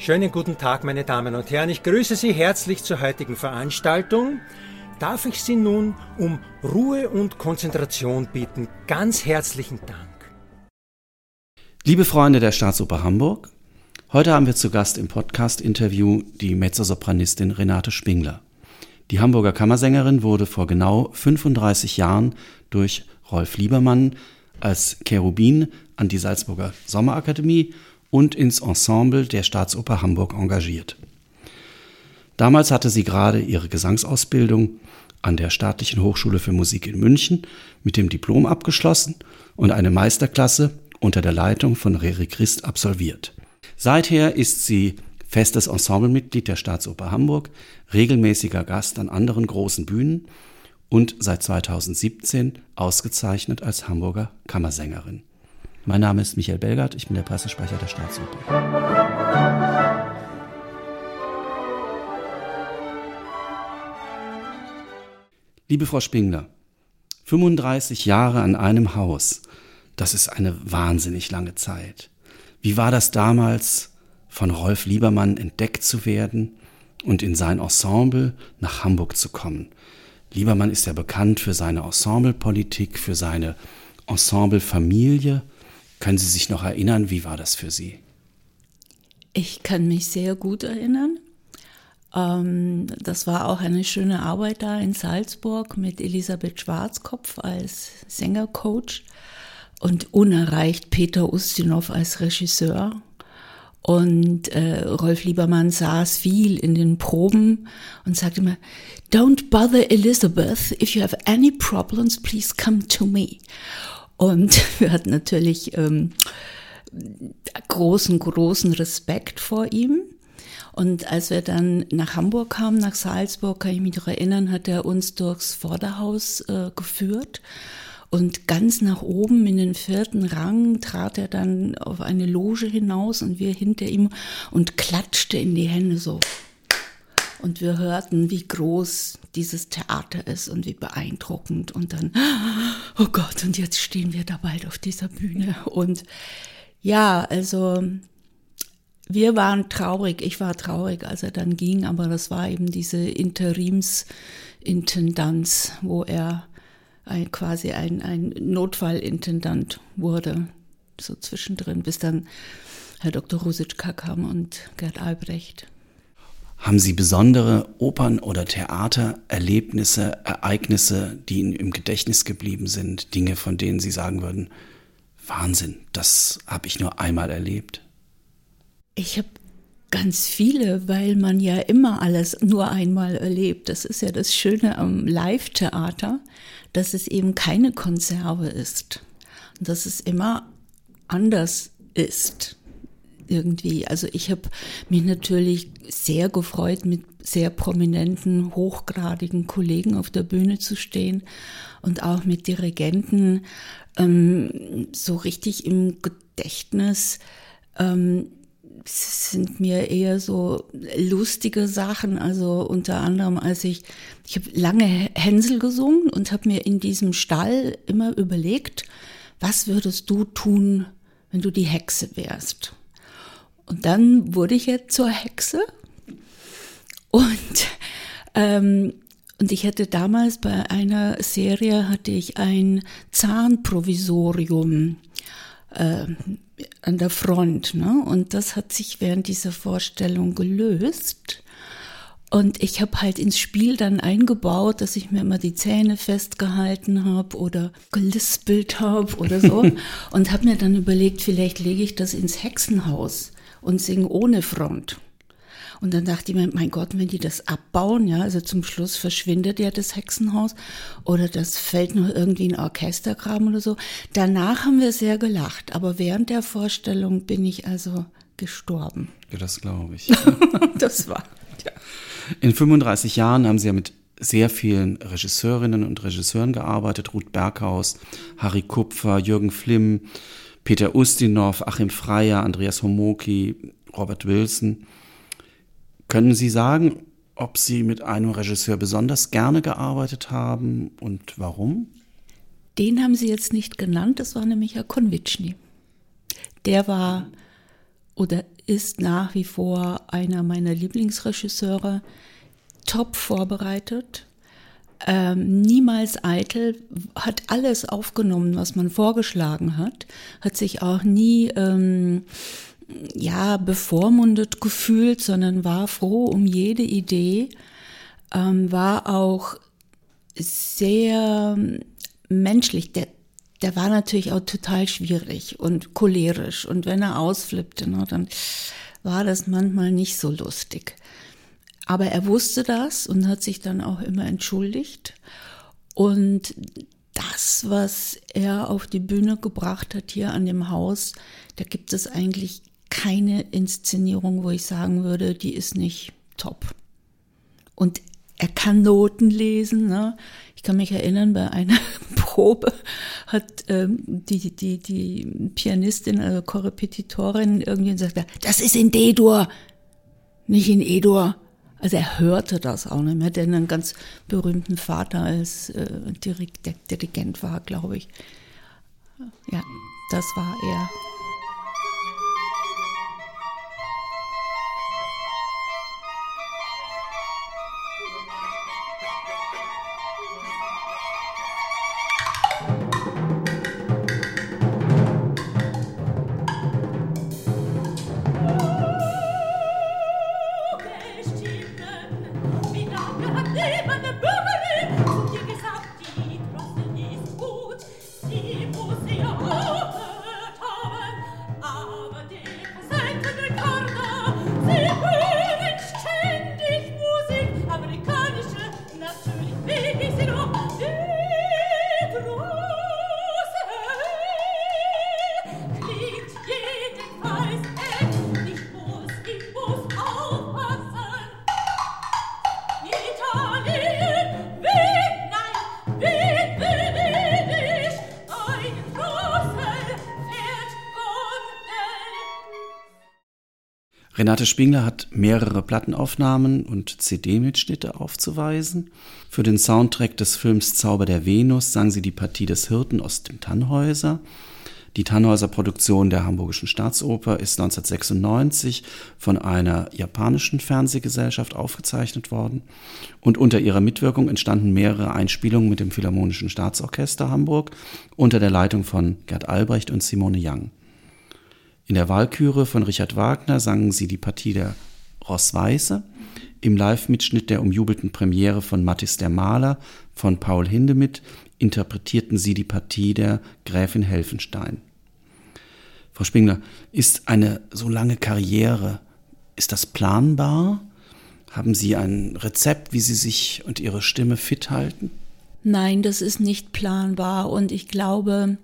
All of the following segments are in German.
Schönen guten Tag, meine Damen und Herren. Ich grüße Sie herzlich zur heutigen Veranstaltung. Darf ich Sie nun um Ruhe und Konzentration bitten? Ganz herzlichen Dank. Liebe Freunde der Staatsoper Hamburg, heute haben wir zu Gast im Podcast-Interview die Mezzosopranistin Renate Spingler. Die Hamburger Kammersängerin wurde vor genau 35 Jahren durch Rolf Liebermann als Cherubin an die Salzburger Sommerakademie und ins Ensemble der Staatsoper Hamburg engagiert. Damals hatte sie gerade ihre Gesangsausbildung an der Staatlichen Hochschule für Musik in München mit dem Diplom abgeschlossen und eine Meisterklasse unter der Leitung von Reri Christ absolviert. Seither ist sie festes Ensemblemitglied der Staatsoper Hamburg, regelmäßiger Gast an anderen großen Bühnen und seit 2017 ausgezeichnet als Hamburger Kammersängerin. Mein Name ist Michael Belgard, ich bin der Pressesprecher der Staatsoper. Liebe Frau Spingler, 35 Jahre an einem Haus, das ist eine wahnsinnig lange Zeit. Wie war das damals, von Rolf Liebermann entdeckt zu werden und in sein Ensemble nach Hamburg zu kommen? Liebermann ist ja bekannt für seine Ensemblepolitik, für seine Ensemblefamilie. Können Sie sich noch erinnern, wie war das für Sie? Ich kann mich sehr gut erinnern. Ähm, das war auch eine schöne Arbeit da in Salzburg mit Elisabeth Schwarzkopf als Sängercoach und unerreicht Peter Ustinov als Regisseur. Und äh, Rolf Liebermann saß viel in den Proben und sagte immer, Don't bother Elizabeth. If you have any problems, please come to me. Und wir hatten natürlich ähm, großen, großen Respekt vor ihm. Und als wir dann nach Hamburg kamen, nach Salzburg, kann ich mich noch erinnern, hat er uns durchs Vorderhaus äh, geführt. Und ganz nach oben in den vierten Rang trat er dann auf eine Loge hinaus und wir hinter ihm und klatschte in die Hände so. Und wir hörten, wie groß dieses Theater ist und wie beeindruckend. Und dann, oh Gott, und jetzt stehen wir da bald auf dieser Bühne. Und ja, also wir waren traurig, ich war traurig, als er dann ging, aber das war eben diese Interimsintendanz, wo er ein, quasi ein, ein Notfallintendant wurde, so zwischendrin, bis dann Herr Dr. Rusitschka kam und Gerd Albrecht. Haben Sie besondere Opern- oder Theatererlebnisse, Ereignisse, die Ihnen im Gedächtnis geblieben sind, Dinge, von denen Sie sagen würden, Wahnsinn, das habe ich nur einmal erlebt? Ich habe ganz viele, weil man ja immer alles nur einmal erlebt. Das ist ja das Schöne am Live-Theater, dass es eben keine Konserve ist. Dass es immer anders ist irgendwie. Also ich habe mich natürlich sehr gefreut, mit sehr prominenten, hochgradigen Kollegen auf der Bühne zu stehen und auch mit Dirigenten ähm, so richtig im Gedächtnis. Ähm, sind mir eher so lustige Sachen, also unter anderem als ich, ich habe lange Hänsel gesungen und habe mir in diesem Stall immer überlegt, was würdest du tun, wenn du die Hexe wärst? Und dann wurde ich jetzt zur Hexe. Und, ähm, und ich hatte damals bei einer Serie hatte ich ein Zahnprovisorium äh, an der Front. Ne? Und das hat sich während dieser Vorstellung gelöst. Und ich habe halt ins Spiel dann eingebaut, dass ich mir immer die Zähne festgehalten habe oder gelispelt habe oder so. und habe mir dann überlegt, vielleicht lege ich das ins Hexenhaus und singen ohne Front. Und dann dachte ich mir, mein Gott, wenn die das abbauen, ja, also zum Schluss verschwindet ja das Hexenhaus oder das fällt noch irgendwie ein Orchestergraben oder so. Danach haben wir sehr gelacht, aber während der Vorstellung bin ich also gestorben. Ja, das glaube ich. das war, ja. In 35 Jahren haben Sie ja mit sehr vielen Regisseurinnen und Regisseuren gearbeitet. Ruth Berghaus, Harry Kupfer, Jürgen Flimm, Peter Ustinov, Achim Freier, Andreas Homoki, Robert Wilson. Können Sie sagen, ob Sie mit einem Regisseur besonders gerne gearbeitet haben und warum? Den haben Sie jetzt nicht genannt, das war nämlich Herr Konvitschny. Der war oder ist nach wie vor einer meiner Lieblingsregisseure, top vorbereitet, ähm, niemals eitel, hat alles aufgenommen, was man vorgeschlagen hat, hat sich auch nie ähm, ja bevormundet gefühlt, sondern war froh um jede Idee, ähm, war auch sehr menschlich. Der, der war natürlich auch total schwierig und cholerisch und wenn er ausflippte, ne, dann war das manchmal nicht so lustig. Aber er wusste das und hat sich dann auch immer entschuldigt. Und das, was er auf die Bühne gebracht hat hier an dem Haus, da gibt es eigentlich keine Inszenierung, wo ich sagen würde, die ist nicht top. Und er kann Noten lesen. Ne? Ich kann mich erinnern, bei einer Probe hat ähm, die, die, die Pianistin, also Korrepetitorin irgendwie gesagt, das ist in D-Dur, nicht in E-Dur. Also er hörte das auch nicht mehr, denn einen ganz berühmten Vater als äh, Dirigent war, glaube ich. Ja, das war er. Renate Spingler hat mehrere Plattenaufnahmen und CD-Mitschnitte aufzuweisen. Für den Soundtrack des Films Zauber der Venus sang sie die Partie des Hirten aus dem Tannhäuser. Die Tannhäuser Produktion der Hamburgischen Staatsoper ist 1996 von einer japanischen Fernsehgesellschaft aufgezeichnet worden und unter ihrer Mitwirkung entstanden mehrere Einspielungen mit dem Philharmonischen Staatsorchester Hamburg unter der Leitung von Gerd Albrecht und Simone Young. In der Walküre von Richard Wagner sangen sie die Partie der Rossweiße. Im Live-Mitschnitt der umjubelten Premiere von Mattis der Maler von Paul Hindemith interpretierten sie die Partie der Gräfin Helfenstein. Frau Spingler, ist eine so lange Karriere, ist das planbar? Haben Sie ein Rezept, wie Sie sich und Ihre Stimme fit halten? Nein, das ist nicht planbar und ich glaube,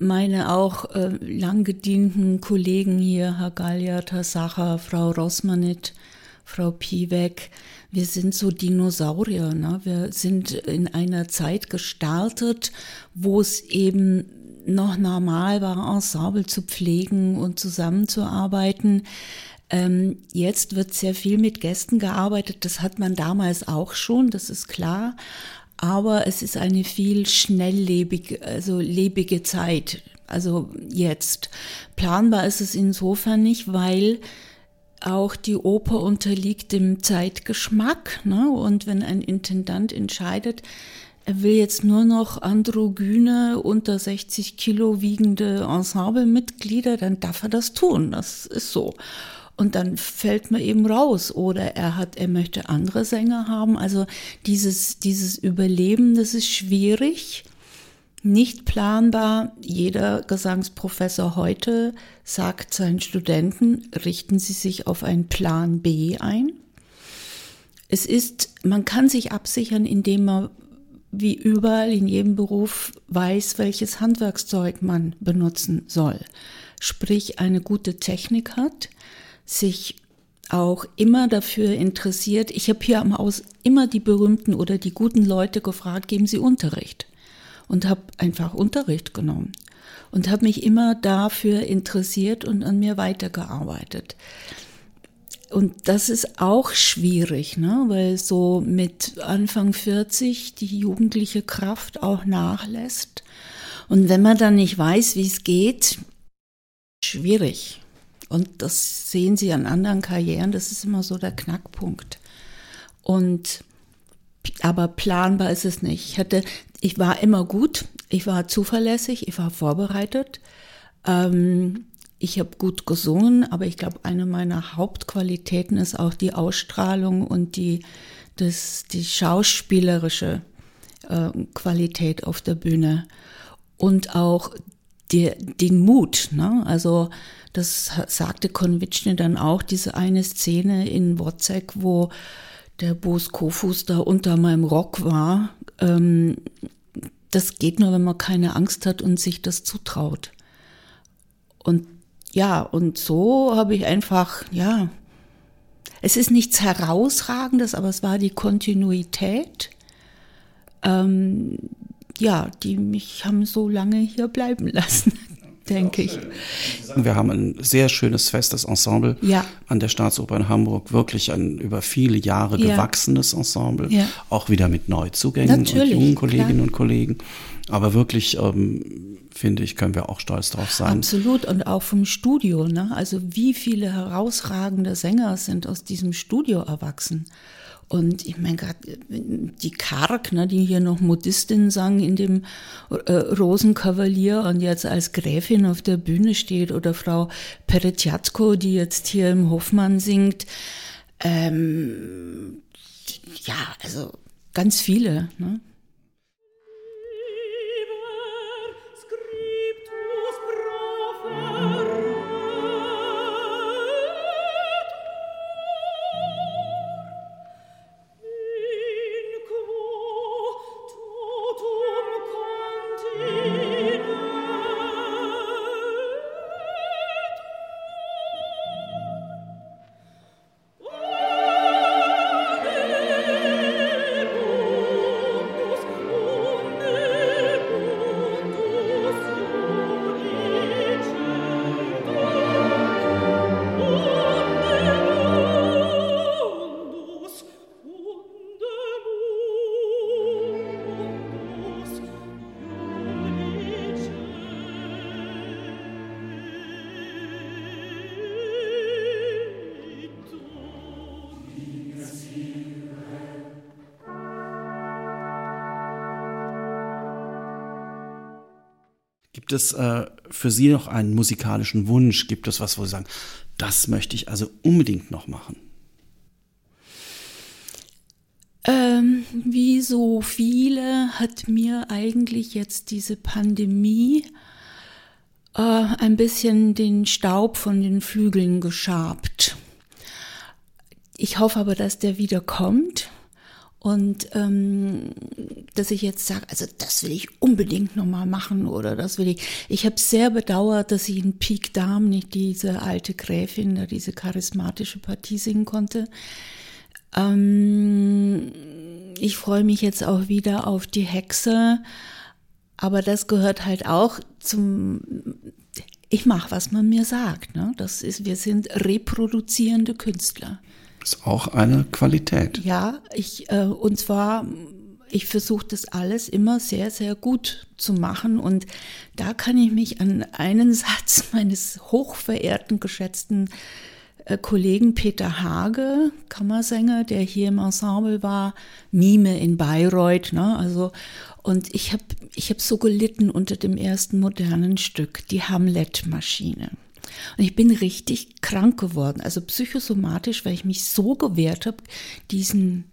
meine auch äh, lang gedienten Kollegen hier, Herr Gallia, Tassacher, Frau Rossmanit, Frau Piewek, wir sind so Dinosaurier. Ne? Wir sind in einer Zeit gestartet, wo es eben noch normal war, Ensemble zu pflegen und zusammenzuarbeiten. Ähm, jetzt wird sehr viel mit Gästen gearbeitet. Das hat man damals auch schon, das ist klar aber es ist eine viel schnelllebige, also lebige Zeit. Also jetzt. Planbar ist es insofern nicht, weil auch die Oper unterliegt dem Zeitgeschmack. Ne? Und wenn ein Intendant entscheidet, er will jetzt nur noch androgyne, unter 60 Kilo wiegende Ensemblemitglieder, dann darf er das tun. Das ist so. Und dann fällt man eben raus. Oder er hat, er möchte andere Sänger haben. Also dieses, dieses Überleben, das ist schwierig, nicht planbar. Jeder Gesangsprofessor heute sagt seinen Studenten, richten Sie sich auf einen Plan B ein. Es ist, man kann sich absichern, indem man wie überall in jedem Beruf weiß, welches Handwerkszeug man benutzen soll. Sprich, eine gute Technik hat, sich auch immer dafür interessiert. Ich habe hier am Haus immer die berühmten oder die guten Leute gefragt, geben Sie Unterricht? Und habe einfach Unterricht genommen und habe mich immer dafür interessiert und an mir weitergearbeitet. Und das ist auch schwierig, ne? weil so mit Anfang 40 die jugendliche Kraft auch nachlässt. Und wenn man dann nicht weiß, wie es geht, schwierig. Und das sehen Sie an anderen Karrieren, das ist immer so der Knackpunkt. Und aber planbar ist es nicht. Ich hatte, ich war immer gut, ich war zuverlässig, ich war vorbereitet. Ähm, ich habe gut gesungen, aber ich glaube, eine meiner Hauptqualitäten ist auch die Ausstrahlung und die, das, die schauspielerische äh, Qualität auf der Bühne und auch die, den Mut. Ne? Also das sagte Konvitschne dann auch, diese eine Szene in Wozzeck, wo der Bos Kofus da unter meinem Rock war. Ähm, das geht nur, wenn man keine Angst hat und sich das zutraut. Und ja, und so habe ich einfach, ja, es ist nichts Herausragendes, aber es war die Kontinuität, ähm, ja, die mich haben so lange hier bleiben lassen denke ich. Wir haben ein sehr schönes, festes Ensemble ja. an der Staatsoper in Hamburg. Wirklich ein über viele Jahre ja. gewachsenes Ensemble. Ja. Auch wieder mit Neuzugängen Natürlich, und jungen Kolleginnen klar. und Kollegen. Aber wirklich, ähm, finde ich, können wir auch stolz drauf sein. Absolut. Und auch vom Studio. Ne? Also wie viele herausragende Sänger sind aus diesem Studio erwachsen. Und ich meine gerade die Karg, ne, die hier noch Modistin sang in dem äh, Rosenkavalier und jetzt als Gräfin auf der Bühne steht oder Frau Peretjatko, die jetzt hier im Hofmann singt. Ähm, ja, also ganz viele. Ne? Gibt es äh, für Sie noch einen musikalischen Wunsch? Gibt es was, wo Sie sagen, das möchte ich also unbedingt noch machen? Ähm, wie so viele hat mir eigentlich jetzt diese Pandemie äh, ein bisschen den Staub von den Flügeln geschabt. Ich hoffe aber, dass der wieder kommt und ähm, dass ich jetzt sage, also das will ich unbedingt nochmal machen oder das will ich. Ich habe sehr bedauert, dass ich in Peak Darm nicht diese alte Gräfin, diese charismatische Partie singen konnte. Ähm, ich freue mich jetzt auch wieder auf die Hexe, aber das gehört halt auch zum. Ich mache, was man mir sagt. Ne? Das ist, wir sind reproduzierende Künstler. Ist auch eine Qualität. Ja, ich äh, und zwar ich versuche das alles immer sehr, sehr gut zu machen. Und da kann ich mich an einen Satz meines hochverehrten, geschätzten äh, Kollegen Peter Hage, Kammersänger, der hier im Ensemble war, Mime in Bayreuth, ne? Also, und ich habe ich hab so gelitten unter dem ersten modernen Stück, die Hamlet-Maschine. Und ich bin richtig krank geworden, also psychosomatisch, weil ich mich so gewehrt habe, diesen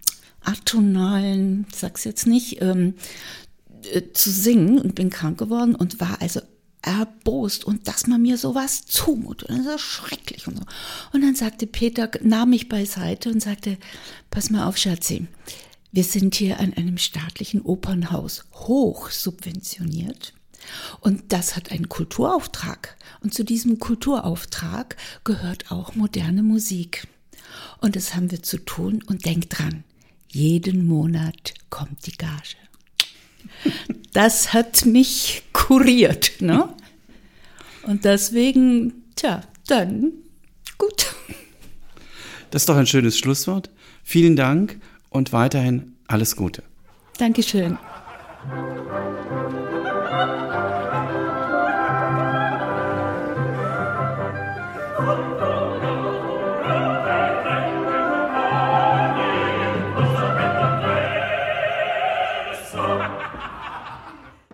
atonalen, sag's jetzt nicht, ähm, äh, zu singen und bin krank geworden und war also erbost und dass man mir sowas zumutet. Das ist schrecklich und so. Und dann sagte Peter, nahm mich beiseite und sagte, pass mal auf, Schatzi, wir sind hier an einem staatlichen Opernhaus hoch subventioniert. Und das hat einen Kulturauftrag. Und zu diesem Kulturauftrag gehört auch moderne Musik. Und das haben wir zu tun. Und denk dran, jeden Monat kommt die Gage. Das hat mich kuriert, ne? Und deswegen, tja, dann gut. Das ist doch ein schönes Schlusswort. Vielen Dank und weiterhin alles Gute. Dankeschön.